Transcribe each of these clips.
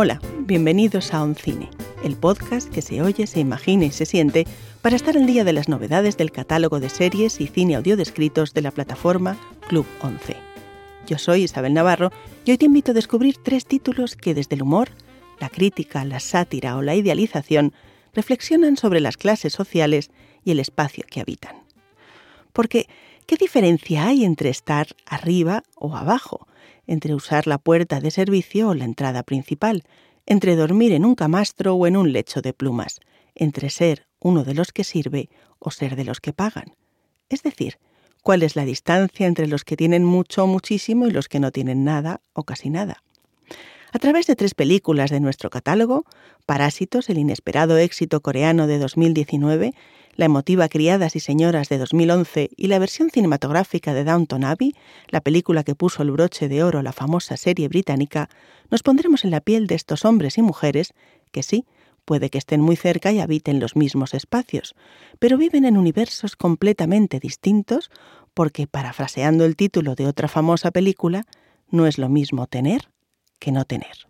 Hola, bienvenidos a Oncine, el podcast que se oye, se imagina y se siente para estar al día de las novedades del catálogo de series y cine audiodescritos de la plataforma Club 11. Yo soy Isabel Navarro y hoy te invito a descubrir tres títulos que desde el humor, la crítica, la sátira o la idealización reflexionan sobre las clases sociales y el espacio que habitan. Porque, ¿qué diferencia hay entre estar arriba o abajo? Entre usar la puerta de servicio o la entrada principal, entre dormir en un camastro o en un lecho de plumas, entre ser uno de los que sirve o ser de los que pagan. Es decir, cuál es la distancia entre los que tienen mucho o muchísimo y los que no tienen nada o casi nada. A través de tres películas de nuestro catálogo, Parásitos, el inesperado éxito coreano de 2019, la emotiva Criadas y Señoras de 2011 y la versión cinematográfica de Downton Abbey, la película que puso el broche de oro a la famosa serie británica, nos pondremos en la piel de estos hombres y mujeres que sí, puede que estén muy cerca y habiten los mismos espacios, pero viven en universos completamente distintos porque, parafraseando el título de otra famosa película, no es lo mismo tener que no tener.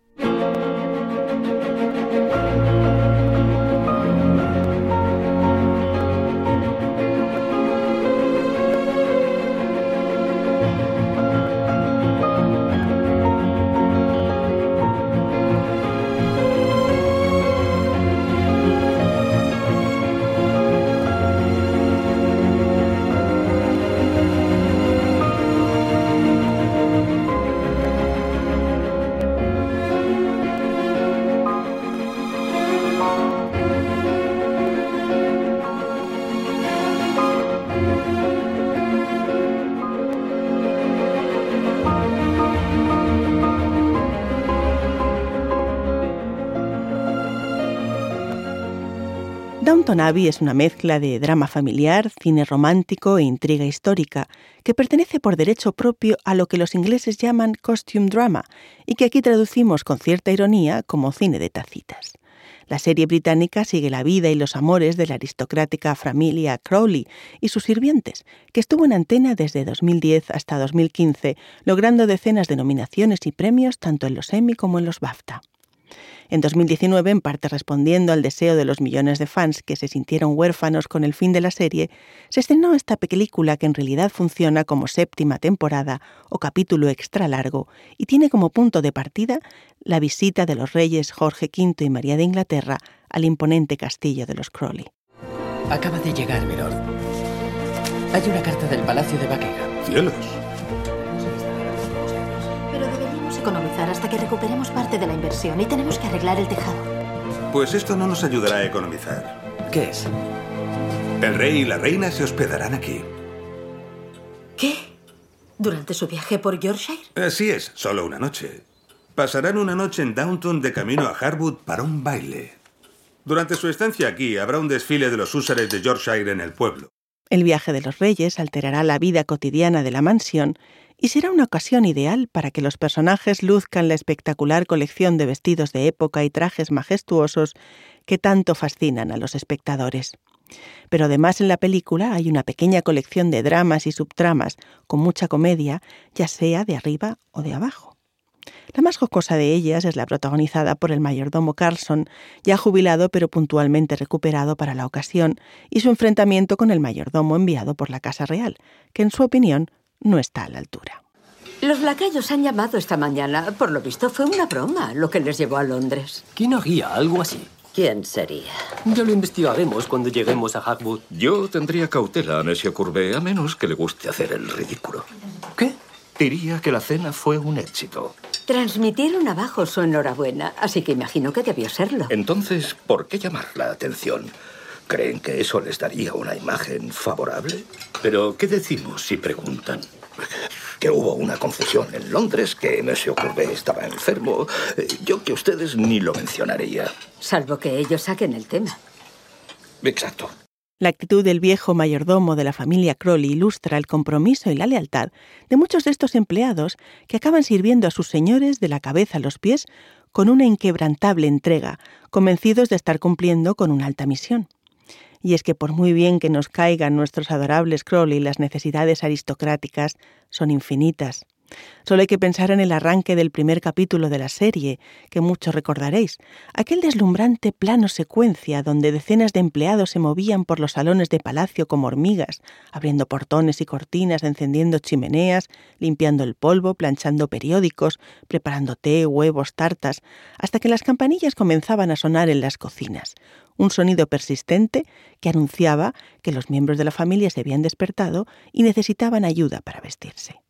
Downton es una mezcla de drama familiar, cine romántico e intriga histórica, que pertenece por derecho propio a lo que los ingleses llaman costume drama y que aquí traducimos con cierta ironía como cine de tacitas. La serie británica sigue la vida y los amores de la aristocrática familia Crowley y sus sirvientes, que estuvo en antena desde 2010 hasta 2015, logrando decenas de nominaciones y premios tanto en los Emmy como en los BAFTA. En 2019, en parte respondiendo al deseo de los millones de fans que se sintieron huérfanos con el fin de la serie, se estrenó esta película que en realidad funciona como séptima temporada o capítulo extra largo y tiene como punto de partida la visita de los reyes Jorge V y María de Inglaterra al imponente castillo de los Crowley. Acaba de llegar, Milord. Hay una carta del Palacio de Buckingham. ¡Cielos! economizar hasta que recuperemos parte de inversión y tenemos que arreglar el tejado. Pues esto no nos ayudará a economizar. ¿Qué es? El rey y la reina se hospedarán aquí. ¿Qué? ¿Durante su viaje por Yorkshire? Así es, solo una noche. Pasarán una noche en Downton de camino a Harwood para un baile. Durante su estancia aquí habrá un desfile de los húsares de Yorkshire en el pueblo. El viaje de los reyes alterará la vida cotidiana de la mansión y será una ocasión ideal para que los personajes luzcan la espectacular colección de vestidos de época y trajes majestuosos que tanto fascinan a los espectadores. Pero además en la película hay una pequeña colección de dramas y subtramas con mucha comedia, ya sea de arriba o de abajo. La más jocosa de ellas es la protagonizada por el mayordomo Carlson, ya jubilado pero puntualmente recuperado para la ocasión, y su enfrentamiento con el mayordomo enviado por la Casa Real, que en su opinión no está a la altura. Los lacayos han llamado esta mañana. Por lo visto fue una broma lo que les llevó a Londres. ¿Quién haría algo así? ¿Quién sería? Ya lo investigaremos cuando lleguemos a Hackwood. Yo tendría cautela, Monsieur Courbet, a menos que le guste hacer el ridículo. ¿Qué? Diría que la cena fue un éxito. Transmitieron abajo su enhorabuena, así que imagino que debió serlo. Entonces, ¿por qué llamar la atención? ¿Creen que eso les daría una imagen favorable? Pero, ¿qué decimos si preguntan? Que hubo una confusión en Londres, que Monsieur Courbet estaba enfermo. Eh, yo que ustedes ni lo mencionaría. Salvo que ellos saquen el tema. Exacto. La actitud del viejo mayordomo de la familia Crowley ilustra el compromiso y la lealtad de muchos de estos empleados que acaban sirviendo a sus señores de la cabeza a los pies con una inquebrantable entrega, convencidos de estar cumpliendo con una alta misión y es que por muy bien que nos caigan nuestros adorables Crowley, las necesidades aristocráticas son infinitas. Solo hay que pensar en el arranque del primer capítulo de la serie, que muchos recordaréis, aquel deslumbrante plano secuencia donde decenas de empleados se movían por los salones de palacio como hormigas, abriendo portones y cortinas, encendiendo chimeneas, limpiando el polvo, planchando periódicos, preparando té, huevos, tartas, hasta que las campanillas comenzaban a sonar en las cocinas, un sonido persistente que anunciaba que los miembros de la familia se habían despertado y necesitaban ayuda para vestirse.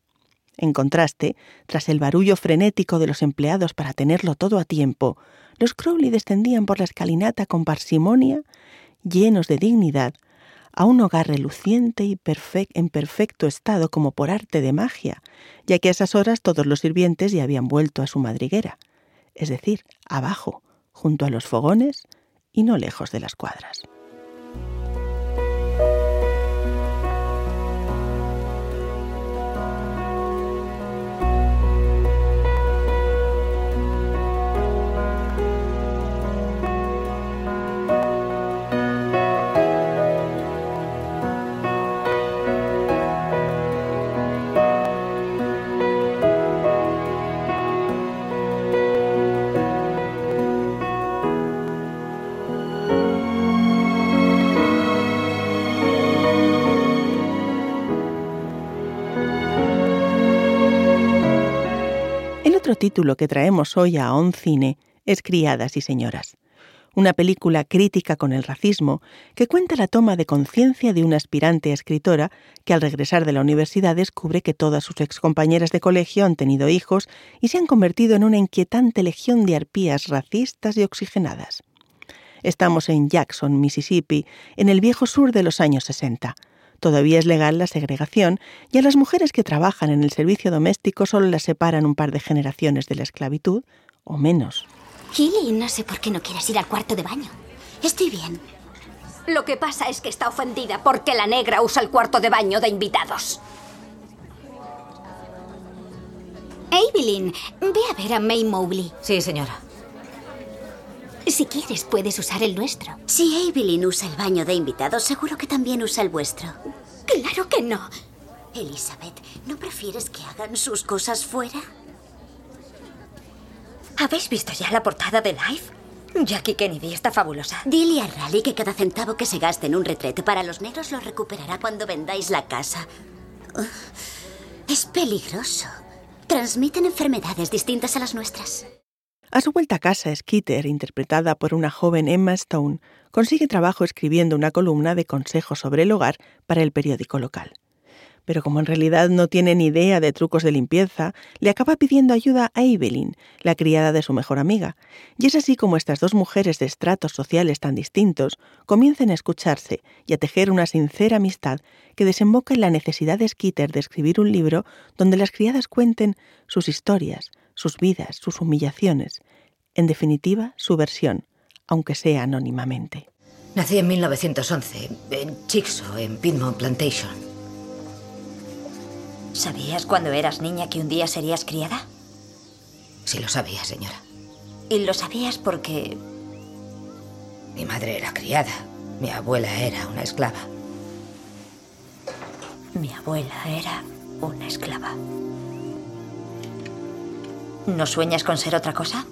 En contraste, tras el barullo frenético de los empleados para tenerlo todo a tiempo, los Crowley descendían por la escalinata con parsimonia, llenos de dignidad, a un hogar reluciente y en perfecto estado como por arte de magia, ya que a esas horas todos los sirvientes ya habían vuelto a su madriguera, es decir, abajo, junto a los fogones y no lejos de las cuadras. Título que traemos hoy a On Cine es Criadas y Señoras, una película crítica con el racismo que cuenta la toma de conciencia de una aspirante escritora que al regresar de la universidad descubre que todas sus excompañeras de colegio han tenido hijos y se han convertido en una inquietante legión de arpías racistas y oxigenadas. Estamos en Jackson, Mississippi, en el viejo sur de los años 60 Todavía es legal la segregación y a las mujeres que trabajan en el servicio doméstico solo las separan un par de generaciones de la esclavitud o menos. Gilly, no sé por qué no quieres ir al cuarto de baño. Estoy bien. Lo que pasa es que está ofendida porque la negra usa el cuarto de baño de invitados. Evelyn, ve a ver a May Mowgli. Sí, señora. Si quieres, puedes usar el nuestro. Si Evelyn usa el baño de invitados, seguro que también usa el vuestro. Claro que no. Elizabeth, ¿no prefieres que hagan sus cosas fuera? ¿Habéis visto ya la portada de Life? Jackie Kennedy está fabulosa. Dile a Rally que cada centavo que se gaste en un retrete para los negros lo recuperará cuando vendáis la casa. Es peligroso. Transmiten enfermedades distintas a las nuestras. A su vuelta a casa, Skeeter, interpretada por una joven Emma Stone, consigue trabajo escribiendo una columna de consejos sobre el hogar para el periódico local. Pero como en realidad no tiene ni idea de trucos de limpieza, le acaba pidiendo ayuda a Evelyn, la criada de su mejor amiga. Y es así como estas dos mujeres de estratos sociales tan distintos comienzan a escucharse y a tejer una sincera amistad que desemboca en la necesidad de Skeeter de escribir un libro donde las criadas cuenten sus historias, sus vidas, sus humillaciones, en definitiva, su versión, aunque sea anónimamente. Nací en 1911, en Chickasaw, en Piedmont Plantation. ¿Sabías cuando eras niña que un día serías criada? Sí lo sabía, señora. ¿Y lo sabías porque... Mi madre era criada. Mi abuela era una esclava. Mi abuela era una esclava. ¿No sueñas con ser otra cosa?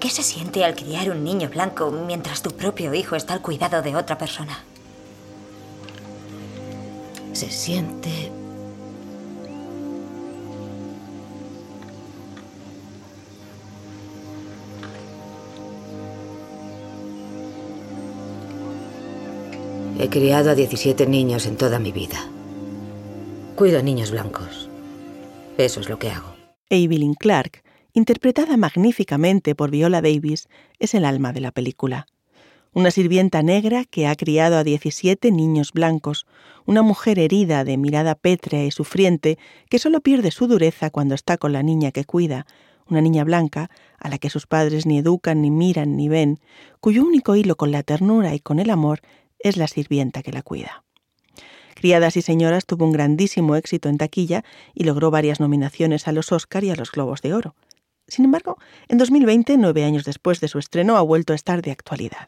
¿Qué se siente al criar un niño blanco mientras tu propio hijo está al cuidado de otra persona? Se siente... He criado a 17 niños en toda mi vida. Cuido a niños blancos. Eso es lo que hago. Evelyn Clark, interpretada magníficamente por Viola Davis, es el alma de la película. Una sirvienta negra que ha criado a 17 niños blancos, una mujer herida de mirada pétrea y sufriente que solo pierde su dureza cuando está con la niña que cuida, una niña blanca a la que sus padres ni educan, ni miran, ni ven, cuyo único hilo con la ternura y con el amor es la sirvienta que la cuida. Criadas y Señoras tuvo un grandísimo éxito en taquilla y logró varias nominaciones a los Oscar y a los Globos de Oro. Sin embargo, en 2020, nueve años después de su estreno, ha vuelto a estar de actualidad.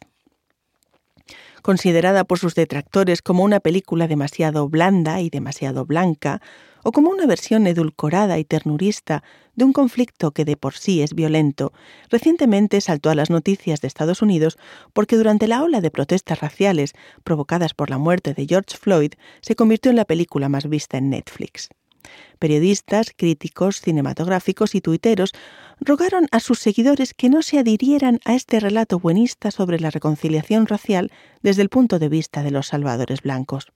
considerada por sus detractores como una película demasiado blanda y demasiado blanca, o como una versión edulcorada y ternurista de un conflicto que de por sí es violento, recientemente saltó a las noticias de Estados Unidos porque durante la ola de protestas raciales provocadas por la muerte de George Floyd se convirtió en la película más vista en Netflix. Periodistas, críticos, cinematográficos y tuiteros rogaron a sus seguidores que no se adhirieran a este relato buenista sobre la reconciliación racial desde el punto de vista de los salvadores blancos.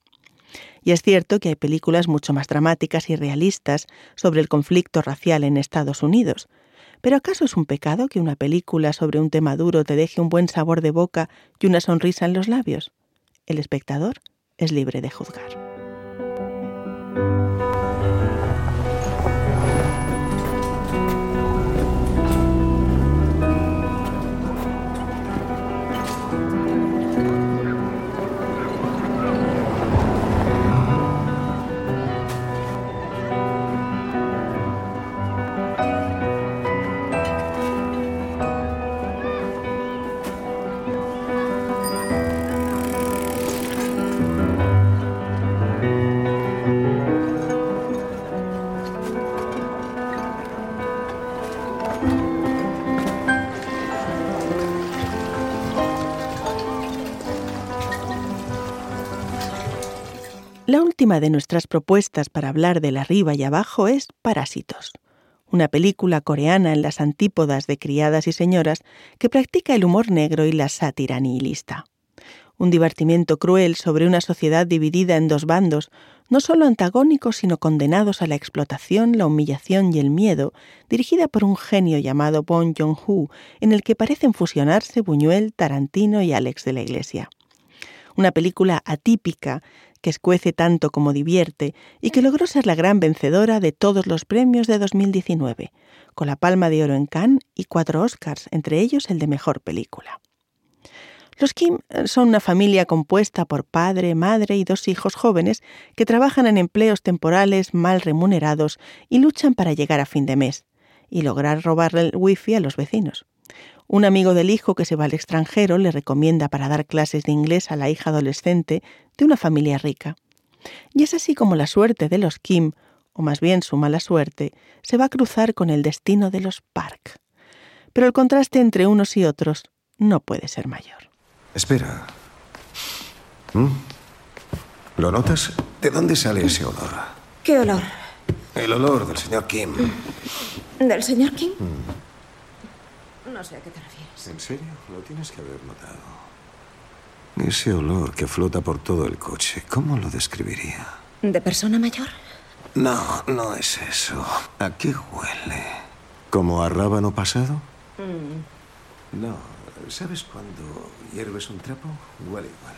Y es cierto que hay películas mucho más dramáticas y realistas sobre el conflicto racial en Estados Unidos. Pero ¿acaso es un pecado que una película sobre un tema duro te deje un buen sabor de boca y una sonrisa en los labios? El espectador es libre de juzgar. De nuestras propuestas para hablar del arriba y abajo es Parásitos, una película coreana en las antípodas de criadas y señoras que practica el humor negro y la sátira nihilista. Un divertimiento cruel sobre una sociedad dividida en dos bandos, no solo antagónicos sino condenados a la explotación, la humillación y el miedo, dirigida por un genio llamado Bong Joon-ho, en el que parecen fusionarse Buñuel, Tarantino y Alex de la Iglesia una película atípica que escuece tanto como divierte y que logró ser la gran vencedora de todos los premios de 2019, con la Palma de Oro en Cannes y cuatro Oscars, entre ellos el de Mejor Película. Los Kim son una familia compuesta por padre, madre y dos hijos jóvenes que trabajan en empleos temporales mal remunerados y luchan para llegar a fin de mes y lograr robarle el wifi a los vecinos. Un amigo del hijo que se va al extranjero le recomienda para dar clases de inglés a la hija adolescente de una familia rica. Y es así como la suerte de los Kim, o más bien su mala suerte, se va a cruzar con el destino de los Park. Pero el contraste entre unos y otros no puede ser mayor. Espera. ¿Mm? ¿Lo notas? ¿De dónde sale ese olor? ¿Qué olor? El olor del señor Kim. ¿Del señor Kim? No sé a qué te refieres. ¿En serio? Lo tienes que haber notado. Ese olor que flota por todo el coche, ¿cómo lo describiría? ¿De persona mayor? No, no es eso. ¿A qué huele? ¿Como a rábano pasado? Mm. No. ¿Sabes cuando hierves un trapo? Huele igual.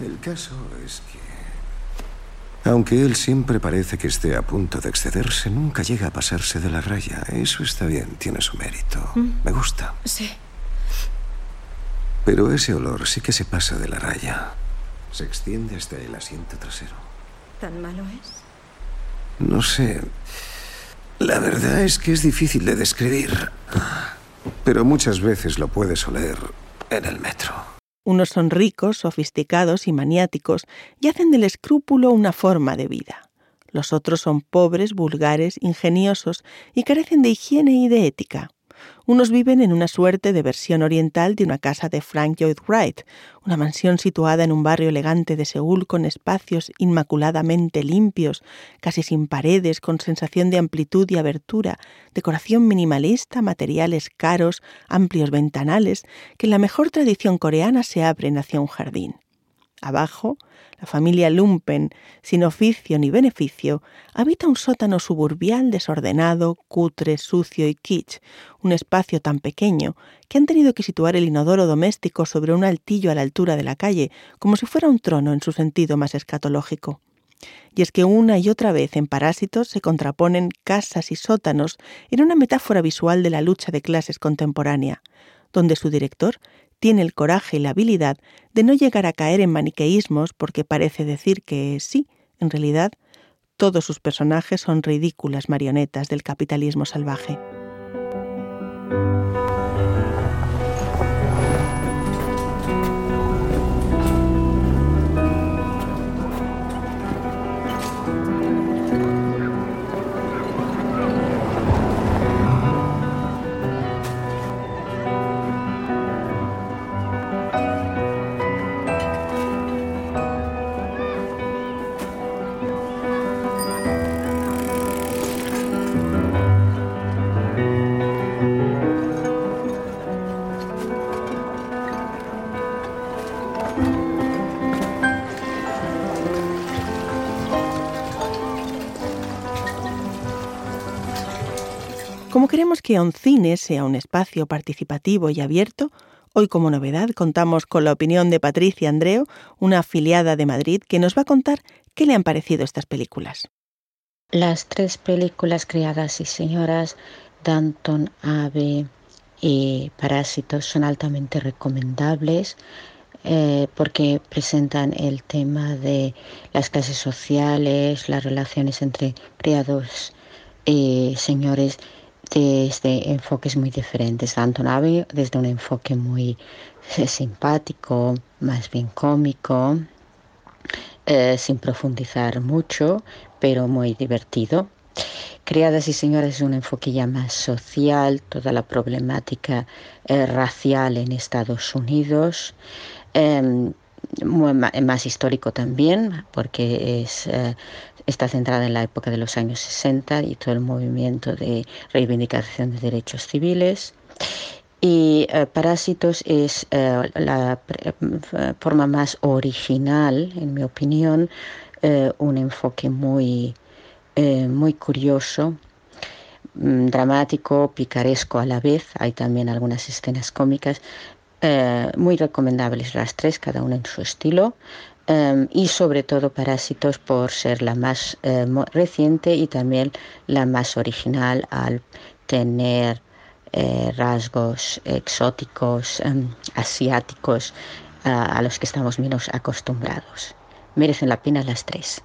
El caso es que... Aunque él siempre parece que esté a punto de excederse, nunca llega a pasarse de la raya. Eso está bien, tiene su mérito. Mm. Me gusta. Sí. Pero ese olor sí que se pasa de la raya. Se extiende hasta el asiento trasero. ¿Tan malo es? No sé. La verdad es que es difícil de describir. Pero muchas veces lo puedes oler en el metro. Unos son ricos, sofisticados y maniáticos y hacen del escrúpulo una forma de vida. Los otros son pobres, vulgares, ingeniosos y carecen de higiene y de ética. Unos viven en una suerte de versión oriental de una casa de Frank Lloyd Wright, una mansión situada en un barrio elegante de Seúl con espacios inmaculadamente limpios, casi sin paredes, con sensación de amplitud y abertura, decoración minimalista, materiales caros, amplios ventanales, que en la mejor tradición coreana se abren hacia un jardín. Abajo, la familia Lumpen, sin oficio ni beneficio, habita un sótano suburbial desordenado, cutre, sucio y kitsch, un espacio tan pequeño que han tenido que situar el inodoro doméstico sobre un altillo a la altura de la calle, como si fuera un trono en su sentido más escatológico. Y es que una y otra vez en Parásitos se contraponen casas y sótanos en una metáfora visual de la lucha de clases contemporánea, donde su director tiene el coraje y la habilidad de no llegar a caer en maniqueísmos porque parece decir que sí, en realidad, todos sus personajes son ridículas marionetas del capitalismo salvaje. Como queremos que Oncine sea un espacio participativo y abierto, hoy como novedad contamos con la opinión de Patricia Andreo, una afiliada de Madrid, que nos va a contar qué le han parecido estas películas. Las tres películas Criadas y Señoras, Danton, Ave y Parásitos son altamente recomendables. Eh, porque presentan el tema de las clases sociales, las relaciones entre criados y señores desde enfoques muy diferentes. Tanto Nave desde un enfoque muy eh, simpático, más bien cómico, eh, sin profundizar mucho, pero muy divertido. Criadas y señoras es un enfoque ya más social, toda la problemática racial en Estados Unidos. Em, más histórico también, porque es está centrada en la época de los años 60 y todo el movimiento de reivindicación de derechos civiles. Y eh, Parásitos es eh, la eh, forma más original, en mi opinión, un enfoque muy, muy curioso, mm, dramático, picaresco a la vez. Hay también algunas escenas cómicas, muy recomendables las tres, cada una en su estilo. Em, y sobre todo Parásitos por ser la más eh, reciente y también la más original al tener eh, rasgos exóticos, em, asiáticos, a los que estamos menos acostumbrados. Merecen la pena las tres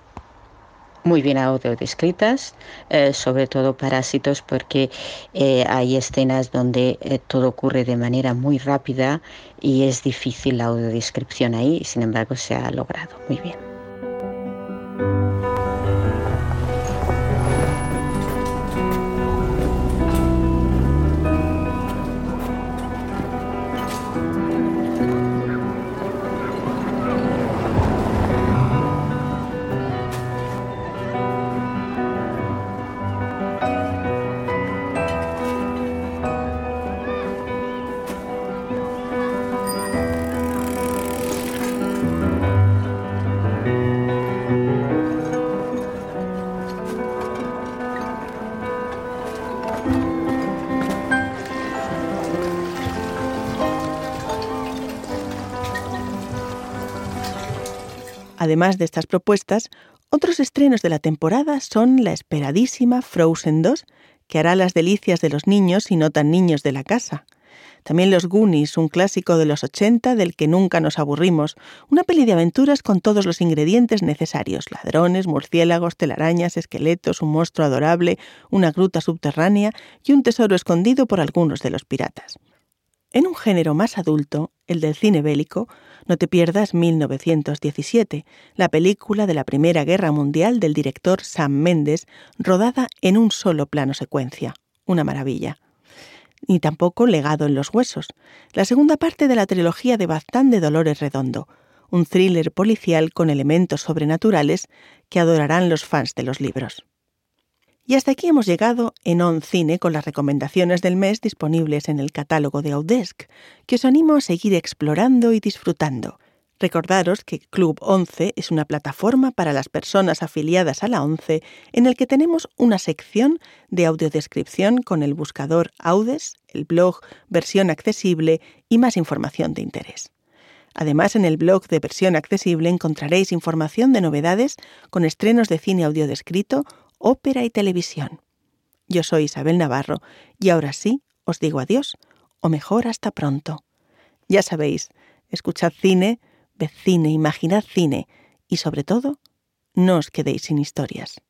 muy bien audio descritas, eh, sobre todo parásitos, porque eh, hay escenas donde eh, todo ocurre de manera muy rápida y es difícil la audiodescripción ahí, sin embargo se ha logrado muy bien. Además de estas propuestas, otros estrenos de la temporada son la esperadísima Frozen 2, que hará las delicias de los niños y no tan niños de la casa. También Los Goonies, un clásico de los 80 del que nunca nos aburrimos, una peli de aventuras con todos los ingredientes necesarios, ladrones, murciélagos, telarañas, esqueletos, un monstruo adorable, una gruta subterránea y un tesoro escondido por algunos de los piratas. En un género más adulto, el del cine bélico, no te pierdas 1917, la película de la Primera Guerra Mundial del director Sam Mendes, rodada en un solo plano secuencia. Una maravilla. Ni tampoco Legado en los Huesos, la segunda parte de la trilogía de Baztán de Dolores Redondo, un thriller policial con elementos sobrenaturales que adorarán los fans de los libros. Y hasta aquí hemos llegado en On Cine con las recomendaciones del mes disponibles en el catálogo de Audesk, que os animo a seguir explorando y disfrutando. Recordaros que Club 11 es una plataforma para las personas afiliadas a la 11 en el que tenemos una sección de audiodescripción con el buscador Audes, el blog versión accesible y más información de interés. Además, en el blog de versión accesible encontraréis información de novedades con estrenos de cine audiodescrito ópera y televisión. Yo soy Isabel Navarro y ahora sí os digo adiós, o mejor hasta pronto. Ya sabéis, escuchad cine, ved cine, imaginad cine y sobre todo, no os quedéis sin historias.